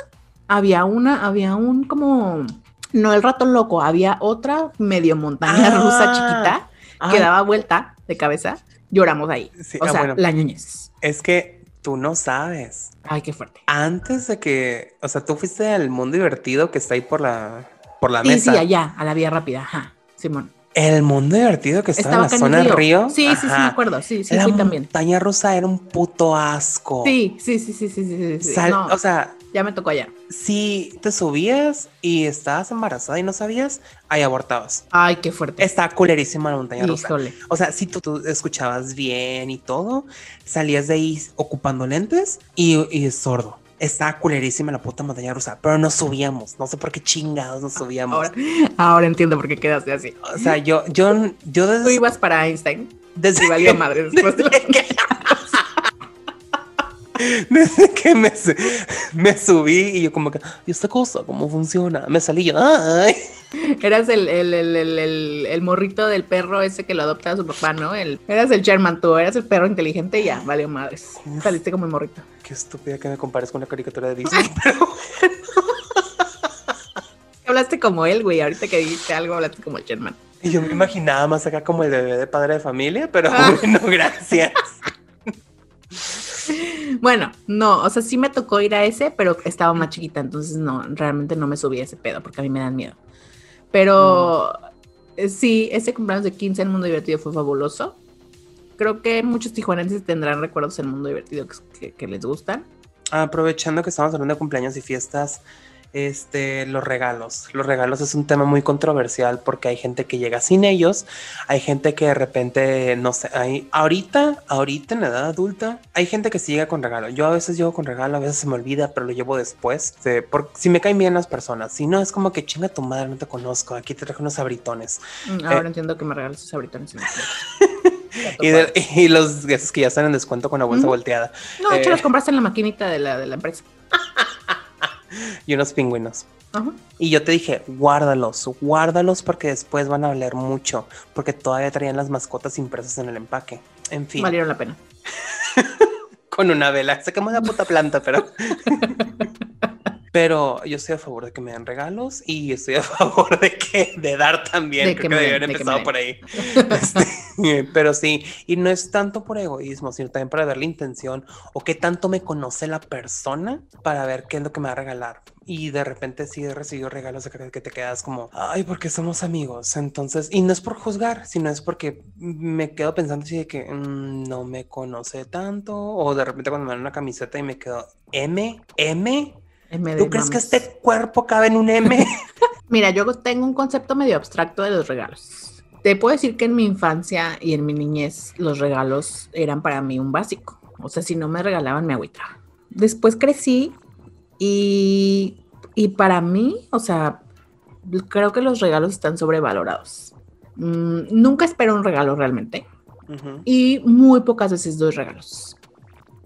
Había una, había un como, no el ratón loco, había otra medio montaña Ah. rusa chiquita que daba vuelta de cabeza. Lloramos ahí. Sí, o ah, sea, bueno. la ñoñez. Es que tú no sabes. Ay, qué fuerte. Antes de que, o sea, tú fuiste al mundo divertido que está ahí por la, por la Sí, mesa. sí, allá, a la vía rápida. Ajá, Simón. El mundo divertido que Estaba en la zona el del río. río. Sí, sí, sí, me acuerdo. Sí, sí, la fui también. montaña rusa era un puto asco. Sí, sí, sí, sí, sí, sí, sí, sí. Sal- No, O sea, ya me tocó allá. si te subías y estabas embarazada y no sabías, ahí abortabas. Ay, qué fuerte. Está culerísima la montaña rusa. Híjole. O sea, si tú, tú escuchabas bien y todo, salías de ahí ocupando lentes y, y sordo. Está culerísima la puta montaña rusa, pero no subíamos. No sé por qué chingados no subíamos. Ahora, ahora entiendo por qué quedaste así. O sea, yo, yo, yo Tú desde, ibas para Einstein desde y valió madre [LAUGHS] después de la- desde que, [LAUGHS] desde que me, su- me subí y yo como que, ¿y esta cosa cómo funciona? Me salí yo, ay. Eras el, el, el, el, morrito del perro ese que lo adopta a su papá, ¿no? El, eras el Sherman, tú eras el perro inteligente y ya, valió madres. Saliste como el morrito. Qué estúpida que me compares con una caricatura de Disney. [LAUGHS] pero- Hablaste como él, güey. Ahorita que dijiste algo, hablaste como el Sherman. Y yo me imaginaba más acá como el bebé de padre de familia, pero Ah. [LAUGHS] bueno, gracias. [LAUGHS] Bueno, no, o sea, sí me tocó ir a ese, pero estaba más chiquita, entonces no, realmente no me subí a ese pedo porque a mí me dan miedo. Pero eh, sí, ese cumpleaños de 15 en Mundo Divertido fue fabuloso. Creo que muchos tijuanenses tendrán recuerdos en Mundo Divertido que, que- que les gustan. Aprovechando que estamos hablando de cumpleaños y fiestas, este, los regalos. Los regalos es un tema muy controversial porque hay gente que llega sin ellos, hay gente que de repente, no sé, hay, ahorita, ahorita en la edad adulta, hay gente que sí llega con regalo. Yo a veces llego con regalo, a veces se me olvida, pero lo llevo después. este, si me caen bien las personas, si no, es como que chinga tu madre, no te conozco, aquí te traje unos abritones. Mm, Ahora entiendo que me regalas sus abritones. [LAUGHS] Y, de- y los esos que ya están en descuento con la bolsa volteada No, de hecho Eh. los compraste en la maquinita de la, de la empresa. [LAUGHS] y unos pingüinos. Ajá. Y yo te dije, guárdalos, guárdalos porque después van a valer mucho, porque todavía traían las mascotas impresas en el empaque. En fin, Valieron la pena. [LAUGHS] con una vela. Se quemó la puta planta, pero. [LAUGHS] Pero yo estoy a favor de que me den regalos y estoy a [LAUGHS] favor de que de dar también. De Creo que que me debían den, de que empezado por ahí. [LAUGHS] Este, pero sí, y no es tanto por egoísmo, sino también para ver la intención o qué tanto me conoce la persona para ver qué es lo que me va a regalar. Y de repente sí he recibido regalos de que que te quedas como, ay, porque somos amigos. Entonces, y no es por juzgar, sino es porque me quedo pensando así de que mm, no me conoce tanto. O de repente cuando me dan una camiseta y me quedo, M, M. M de ¿Tú crees que este cuerpo cabe en un M? [LAUGHS] Mira, yo tengo un concepto medio abstracto de los regalos. Te puedo decir que en mi infancia y en mi niñez los regalos eran para mí un básico. O sea, si no me regalaban, me agüitaba. Después crecí y, y para mí, o sea, creo que los regalos están sobrevalorados. Mm, nunca espero un regalo realmente Ujú. y muy pocas veces doy regalos.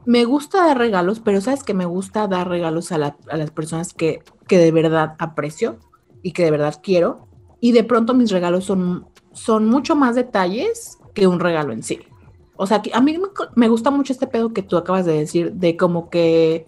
Me gusta dar regalos, pero sabes que me gusta dar regalos a, la- a las personas que, que de verdad aprecio y que de verdad quiero. Y de pronto mis regalos son, son mucho más detalles que un regalo en sí. O sea, que a mí me, me gusta mucho este pedo que tú acabas de decir, de como que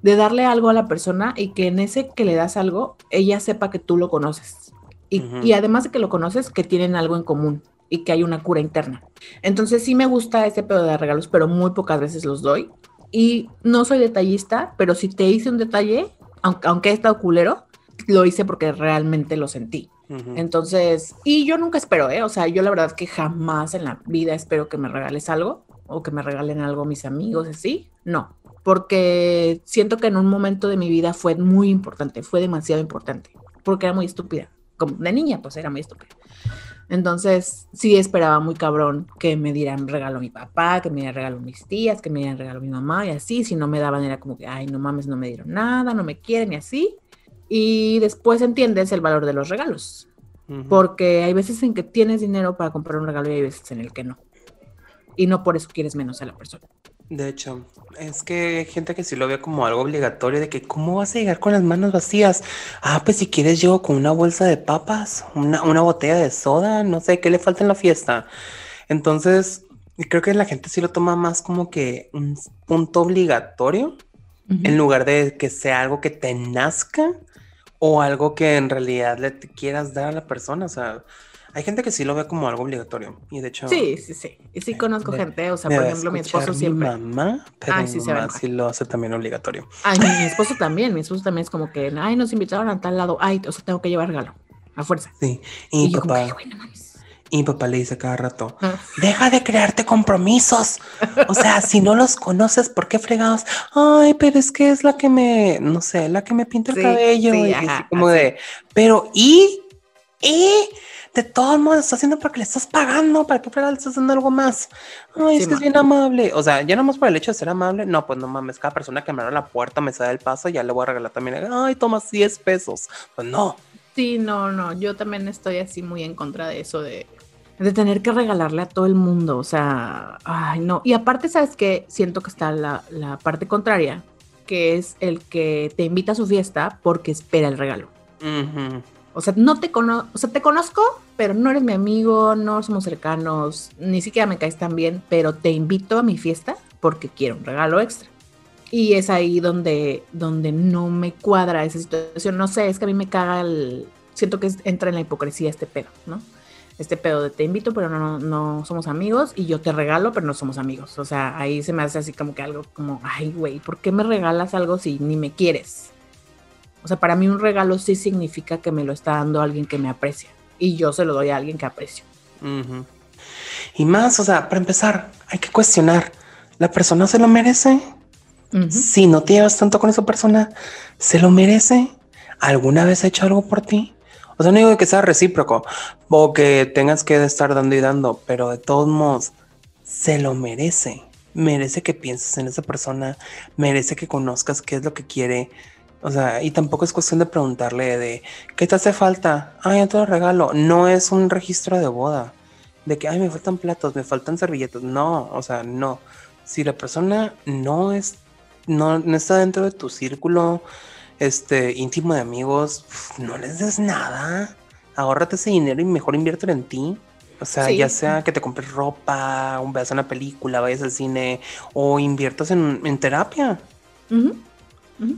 de darle algo a la persona y que en ese que le das algo, ella sepa que tú lo conoces. Y, y además de que lo conoces, que tienen algo en común y que hay una cura interna. Entonces sí me gusta ese pedo de regalos, pero muy pocas veces los doy. Y no soy detallista, pero si te hice un detalle, aunque, aunque he estado culero, lo hice porque realmente lo sentí. Ujú. Entonces, y yo nunca espero, ¿eh? O sea, yo la verdad que jamás en la vida espero que me regales algo o que me regalen algo mis amigos, así. No, porque siento que en un momento de mi vida fue muy importante, fue demasiado importante, porque era muy estúpida. Como de niña, pues era muy estúpida. Entonces, sí esperaba muy cabrón que me dieran regalo a mi papá, que me dieran regalo a mis tías, que me dieran regalo a mi mamá y así. Si no me daban, era como que, ay, no mames, no me dieron nada, no me quieren y así. Y después entiendes el valor de los regalos, porque hay veces en que tienes dinero para comprar un regalo y hay veces en el que no. Y no por eso quieres menos a la persona. De hecho, es que hay gente que sí lo ve como algo obligatorio de que cómo vas a llegar con las manos vacías. Ah, pues si quieres llego con una bolsa de papas, una, una botella de soda, no sé qué le falta en la fiesta. Entonces, creo que la gente sí lo toma más como que un punto obligatorio en lugar de que sea algo que te nazca o algo que en realidad le quieras dar a la persona. O sea, hay gente que sí lo ve como algo obligatorio. Y de hecho, Sí, sí, sí. Y sí conozco gente, o sea, por ejemplo, mi esposo siempre. mamá, pero Ay, mi sí mamá lo hace también obligatorio. Ay, mi, esposo también, mi esposo también es como que, ay, nos invitaron a tal lado, ay, o sea, tengo que llevar regalo, a fuerza. Sí. Y, Y, yo como, papá, y mi papá le dice cada rato, Ah. deja de crearte compromisos. O sea, si no los conoces, ¿por qué fregados? Ay, pero es que es la que me, no sé, la que me pinta el Sí, cabello. sí, y ajá, así como así. de, pero y, y, de todos modos, está haciendo porque le estás pagando, ¿para qué le estás dando algo más? Ay, es Sí, que es bien amable. O sea, ya nomás por el hecho de ser amable, no, pues no mames, cada persona que me abre la puerta me da el paso, ya le voy a regalar también, ay, toma 10 pesos. Pues no. Sí, no, no, yo también estoy así muy en contra de eso de, de tener que regalarle a todo el mundo, o sea, ay, no. Y aparte, ¿sabes qué? Siento que está la, la parte contraria, que es el que te invita a su fiesta porque espera el regalo. Ujú. O sea, no te cono o sea, te conozco, pero no eres mi amigo, no somos cercanos, ni siquiera me caes tan bien, pero te invito a mi fiesta porque quiero un regalo extra. Y es ahí donde, donde no me cuadra esa situación. No sé, es que a mí me caga el. Siento que entra en la hipocresía este pedo, ¿no? Este pedo de te invito, pero no, no somos amigos, y yo te regalo, pero no somos amigos. O sea, ahí se me hace así como que algo como, ay, güey, ¿por qué me regalas algo si ni me quieres? O sea, para mí un regalo sí significa que me lo está dando alguien que me aprecia. Y yo se lo doy a alguien que aprecio. Y más, o sea, para empezar, hay que cuestionar, ¿la persona se lo merece? Si no te llevas tanto con esa persona, ¿se lo merece? ¿Alguna vez ha hecho algo por ti? O sea, no digo que sea recíproco o que tengas que estar dando y dando, pero de todos modos, se lo merece. Merece que pienses en esa persona, merece que conozcas qué es lo que quiere. O sea, y tampoco es cuestión de preguntarle de qué te hace falta. Ay, ya te lo regalo. No es un registro de boda de que ay, me faltan platos, me faltan servilletas. No, o sea, no. Si la persona no es, no, no está dentro de tu círculo este íntimo de amigos, no les des nada. Ahórrate ese dinero y mejor inviértelo en ti. O sea, Sí. ya sea que te compres ropa, un veas una película, vayas al cine o inviertas en, en terapia. Ujú.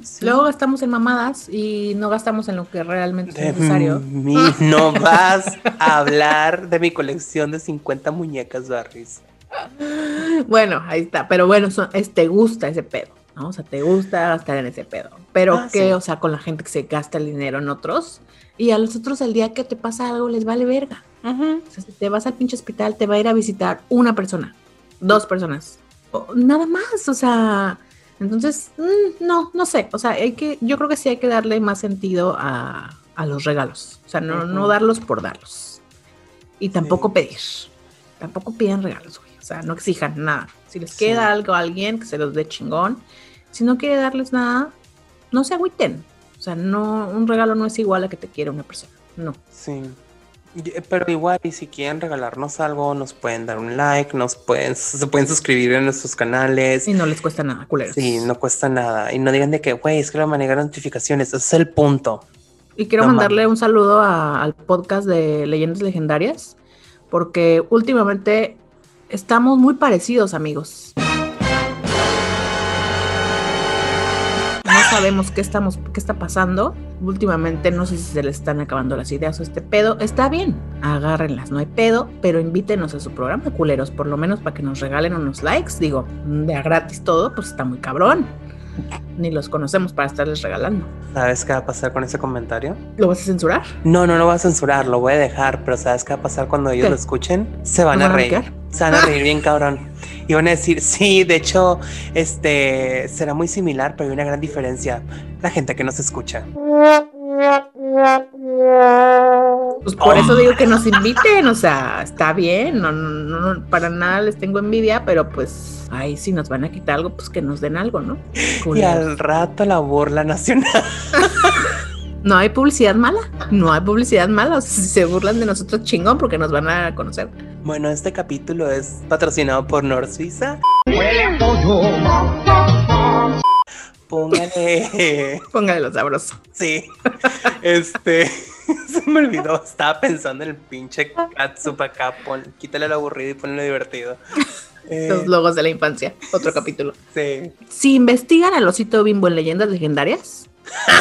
Sí. Luego gastamos en mamadas y no gastamos en lo que realmente es necesario. mí no vas a hablar de mi colección de 50 muñecas Barris. Bueno, ahí está. Pero bueno, es, te gusta ese pedo, ¿no? O sea, te gusta gastar en ese pedo. Pero Ah, que, sí. o sea, con la gente que se gasta el dinero en otros y a los otros el día que te pasa algo les vale verga. O sea, si te vas al pinche hospital, te va a ir a visitar una persona, dos personas, o nada más. O sea, entonces, mm, no, no sé. O sea, hay que, yo creo que sí hay que darle más sentido a, a los regalos. O sea, no, no darlos por darlos. Y tampoco Sí. pedir. Tampoco pidan regalos, güey. O sea, no exijan nada. Si les Sí. queda algo a alguien, que se los dé chingón. Si no quiere darles nada, no se agüiten. O sea, no, un regalo no es igual a que te quiera una persona. No. Sí. Pero igual, y si quieren regalarnos algo, nos pueden dar un like, nos pueden, se pueden suscribir en nuestros canales. Y no les cuesta nada, culeros. Sí, no cuesta nada. Y no digan de que, güey, es que a negar notificaciones. Ese es el punto. Y quiero No mandarle un saludo a- al podcast de Leyendas Legendarias, porque últimamente estamos muy parecidos, amigos. Sabemos qué estamos, qué está pasando. Últimamente no sé si se les están acabando las ideas o este pedo. Está bien, agárrenlas, no hay pedo, pero invítenos a su programa, culeros, por lo menos para que nos regalen unos likes. Digo, de a gratis todo, pues está muy cabrón. Ni los conocemos para estarles regalando. ¿Sabes qué va a pasar con ese comentario? ¿Lo vas a censurar? No, no lo voy a censurar, lo voy a dejar, pero ¿sabes qué va a pasar cuando ellos ¿Qué? lo escuchen? Se van ¿Nos a van a reír. Se van a reír bien cabrón. Y van a decir, sí, de hecho, este será muy similar, pero hay una gran diferencia. La gente que nos escucha. Pues por Oh. eso digo que nos inviten, o sea, está bien, no, no, no, para nada les tengo envidia, pero pues, ay, si nos van a quitar algo, pues que nos den algo, ¿no? Y al rato la burla nacional. [LAUGHS] No hay publicidad mala, no hay publicidad mala, o sea, si se burlan de nosotros chingón porque nos van a conocer. Bueno, este capítulo es patrocinado por Nor Suiza. Póngale. Póngale lo sabroso. Sí. Este. [LAUGHS] Se me olvidó. Estaba pensando en el pinche catsup acá. Pon, quítale lo aburrido y ponle lo divertido. [LAUGHS] Eh, Los logos de la infancia. Otro capítulo. sí. Si investigan al osito bimbo en leyendas legendarias,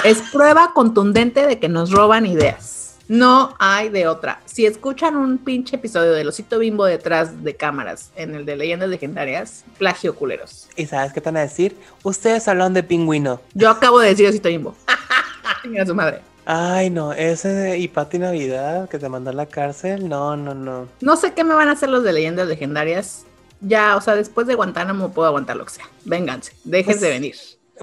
es prueba contundente de que nos roban ideas. No hay de otra. Si escuchan un pinche episodio del osito bimbo detrás de cámaras en el de leyendas legendarias, plagio culeros. ¿Y sabes qué te van a decir? Ustedes hablan de pingüino. Yo acabo de decir osito bimbo. [LAUGHS] Mira su madre. Ay, no, ese y Pati Navidad que te mandó a la cárcel. No, no, no. No sé qué me van a hacer los de leyendas legendarias. Ya, o sea, después de Guantánamo puedo aguantar lo que sea. Vénganse, déjense Pues, venir.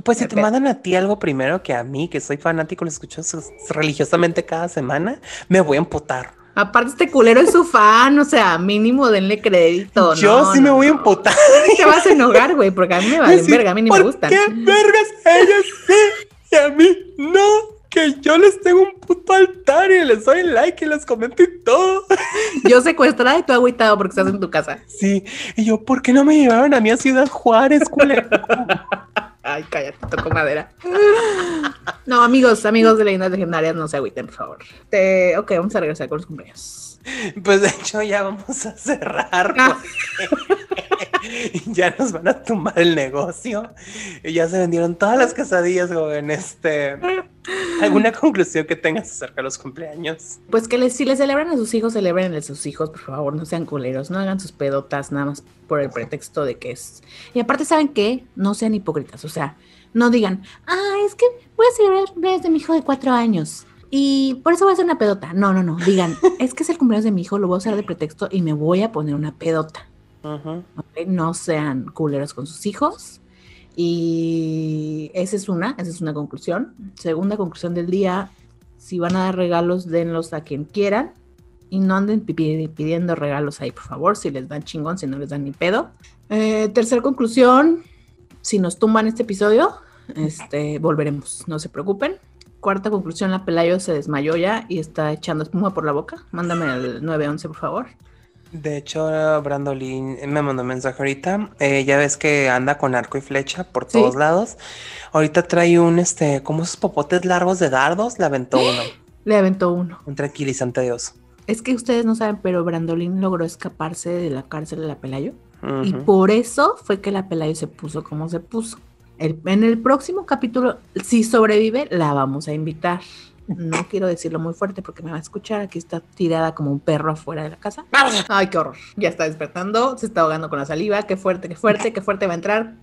Pues si te mandan a ti algo primero que a mí, que soy fanático, lo escucho religiosamente cada semana, me voy a emputar. Aparte, este culero es su fan, o sea, mínimo denle crédito. [LAUGHS] Yo no, sí me no, voy a emputar. [LAUGHS] Te vas a enojar, güey, porque a mí me [LAUGHS] valen Decir, verga, a mí ni me ¿por gustan. ¿Qué vergas ellos sí y a mí no? Que yo les tengo un puto altar y les doy like y les comento y todo. [LAUGHS] Yo secuestrada y tú agüitado porque estás en tu casa. Sí, y yo, ¿por qué no me llevaron a mí a Ciudad Juárez, culero? [LAUGHS] Ay, cállate, tocó madera. No, amigos, amigos de leyendas legendarias, no se agüiten, por favor. Te... Ok, vamos a regresar con los cumpleaños. Pues de hecho ya vamos a cerrar [LAUGHS] porque [LAUGHS] ya nos van a tumbar el negocio. Y ya se vendieron todas las quesadillas, joven. Este, ¿Alguna conclusión que tengas acerca de los cumpleaños? Pues que si les celebran a sus hijos, celebren a sus hijos, por favor, no sean culeros, no hagan sus pedotas nada más por el pretexto de que es. Y aparte, ¿saben qué? No sean hipócritas, o sea, no digan, ah, es que voy a celebrar el cumpleaños de mi hijo de cuatro años. Y por eso voy a hacer una pedota. No, no, no. Digan, es que es el cumpleaños de mi hijo, lo voy a usar de pretexto y me voy a poner una pedota. No sean culeros con sus hijos. Y esa es una, esa es una conclusión. Segunda conclusión del día, si van a dar regalos, denlos a quien quieran. Y no anden pi- pidiendo regalos ahí, por favor, si les dan chingón, si no les dan ni pedo. Eh, tercera conclusión, si nos tumban este episodio, este, volveremos, no se preocupen. Cuarta conclusión, la Pelayo se desmayó ya y está echando espuma por la boca. Mándame el 911, por favor. De hecho, Brandolin me mandó un mensaje ahorita. Eh, ya ves que anda con arco y flecha por Sí. todos lados. Ahorita trae un, este, como esos popotes largos de dardos, le aventó uno. [GASPS] Le aventó uno. Un tranquilizante de oso. Es que ustedes no saben, pero Brandolín logró escaparse de la cárcel de la Pelayo. Y por eso fue que la Pelayo se puso como se puso. El- en el próximo capítulo, si sobrevive, la vamos a invitar. No quiero decirlo muy fuerte porque me va a escuchar. Aquí está tirada como un perro afuera de la casa. Ay, qué horror. Ya está despertando, se está ahogando con la saliva. Qué fuerte, qué fuerte, qué fuerte va a entrar.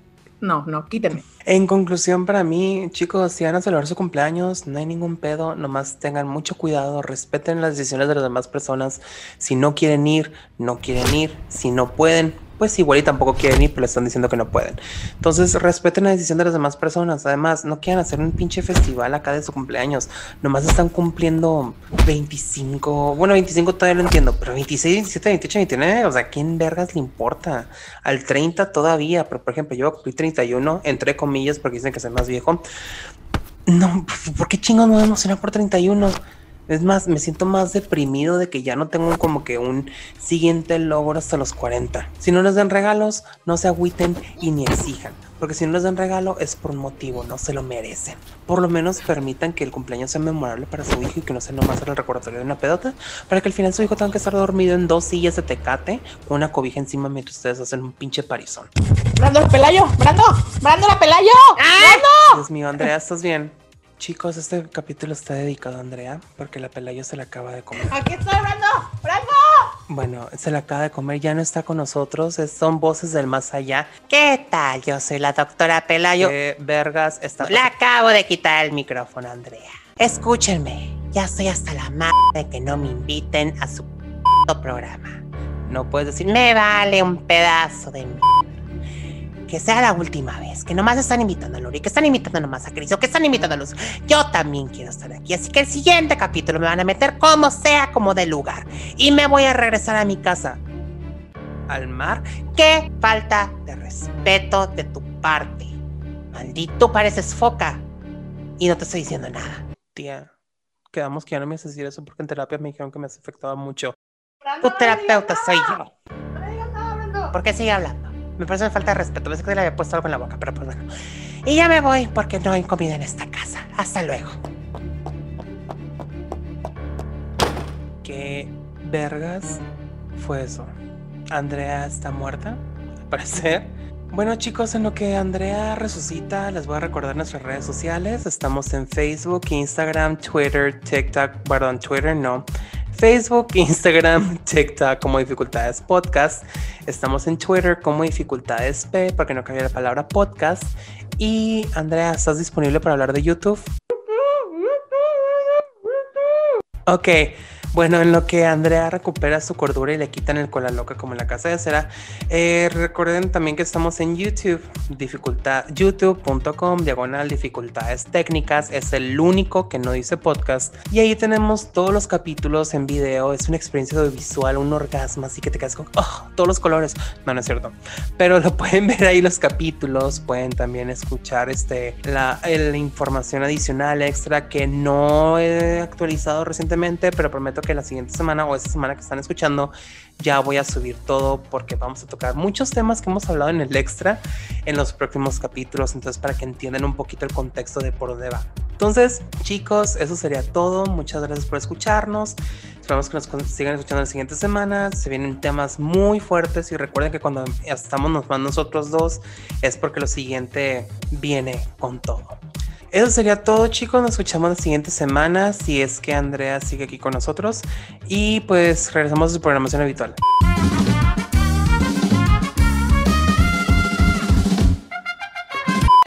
No, no, quítenme. En conclusión, para mí, chicos, si van a celebrar su cumpleaños, no hay ningún pedo, nomás tengan mucho cuidado, respeten las decisiones de las demás personas. Si no quieren ir, no quieren ir. Si no pueden, pues igual y tampoco quieren ir, pero le están diciendo que no pueden. Entonces, respeten la decisión de las demás personas. Además, no quieran hacer un pinche festival acá de su cumpleaños. Nomás están cumpliendo 25. Bueno, 25 todavía lo entiendo, pero 26, 27, 28, 29. O sea, ¿quién vergas le importa? Al 30 todavía, pero por ejemplo, yo cumplí 31, entre comillas, porque dicen que soy más viejo. No, ¿por qué voy a emocionar por 31? Es más, me siento más deprimido de que ya no tengo como que un siguiente logro hasta los 40. Si no les dan regalos, no se agüiten y ni exijan. Porque si no les dan regalo es por un motivo, no se lo merecen. Por lo menos permitan que el cumpleaños sea memorable para su hijo y que no sea nomás el recordatorio de una pedota. Para que al final su hijo tenga que estar dormido en dos sillas de tecate con una cobija encima mientras ustedes hacen un pinche parizón. ¡Brando la Pelayo! ¡Brando! ¡Brando la Pelayo! Dios mío, Andrea, ¿estás bien? Chicos, este capítulo está dedicado a Andrea porque la Pelayo se la acaba de comer. ¡Aquí estoy, Brando! ¡Brando! Bueno, se la acaba de comer, ya no está con nosotros, es- son voces del más allá. ¿Qué tal? Yo soy la doctora Pelayo. Eh, vergas, está... Le acabo de quitar el micrófono, Andrea. Escúchenme, ya estoy hasta la madre de que no me inviten a su programa. No puedes decir, me vale un pedazo de m que sea la última vez, que nomás están invitando a Lori, que están invitando nomás a Cris, o que están invitando a Luz. Yo también quiero estar aquí, así que el siguiente capítulo me van a meter como sea, como de lugar. Y me voy a regresar a mi casa. Al mar. ¡Qué falta de respeto de tu parte! Maldito pareces foca. Y no te estoy diciendo nada. Tía, quedamos que ya no me a decir eso porque en terapia me dijeron que me afectaba mucho. Tu terapeuta soy yo. ¿Por qué sigue hablando? Me parece una falta de respeto. Ves que le había puesto algo en la boca, pero pues bueno. Y ya me voy porque no hay comida en esta casa. Hasta luego. ¿Qué vergas fue eso? ¿Andrea está muerta? parecer. Bueno chicos, en lo que Andrea resucita, les voy a recordar nuestras redes sociales. Estamos en Facebook, Instagram, Twitter, TikTok, perdón, Twitter no. Facebook, [LAUGHS] Instagram, TikTok como Dificultades Podcast. Estamos en Twitter como Dificultades P, para que no cambie la palabra podcast. Y Andrea, ¿estás disponible para hablar de YouTube? Ok, bueno, en lo que Andrea recupera su cordura y le quitan el cola loca como en la casa de cera, eh, recuerden también que estamos en YouTube, dificultad, youtube.com, diagonal dificultades técnicas, es el único que no dice podcast. Y ahí tenemos todos los capítulos en video, es una experiencia audiovisual, un orgasmo, así que te quedas con oh, todos los colores. No, no es cierto, pero lo [LAUGHS] pueden ver ahí los capítulos, pueden también escuchar este, la, la información adicional extra que no he actualizado recientemente, pero prometo que la siguiente semana o esta semana que están escuchando ya voy a subir todo porque vamos a tocar muchos temas que hemos hablado en el extra en los próximos capítulos, entonces para que entiendan un poquito el contexto de por dónde va. Entonces, chicos, eso sería todo. Muchas gracias por escucharnos. Esperamos que nos sigan escuchando la siguiente semana. Se vienen temas muy fuertes y recuerden que cuando estamos nos van nosotros dos es porque lo siguiente viene con todo. Eso sería todo, chicos. Nos escuchamos la siguiente semana. Si es que Andrea sigue aquí con nosotros. Y pues regresamos a su programación habitual.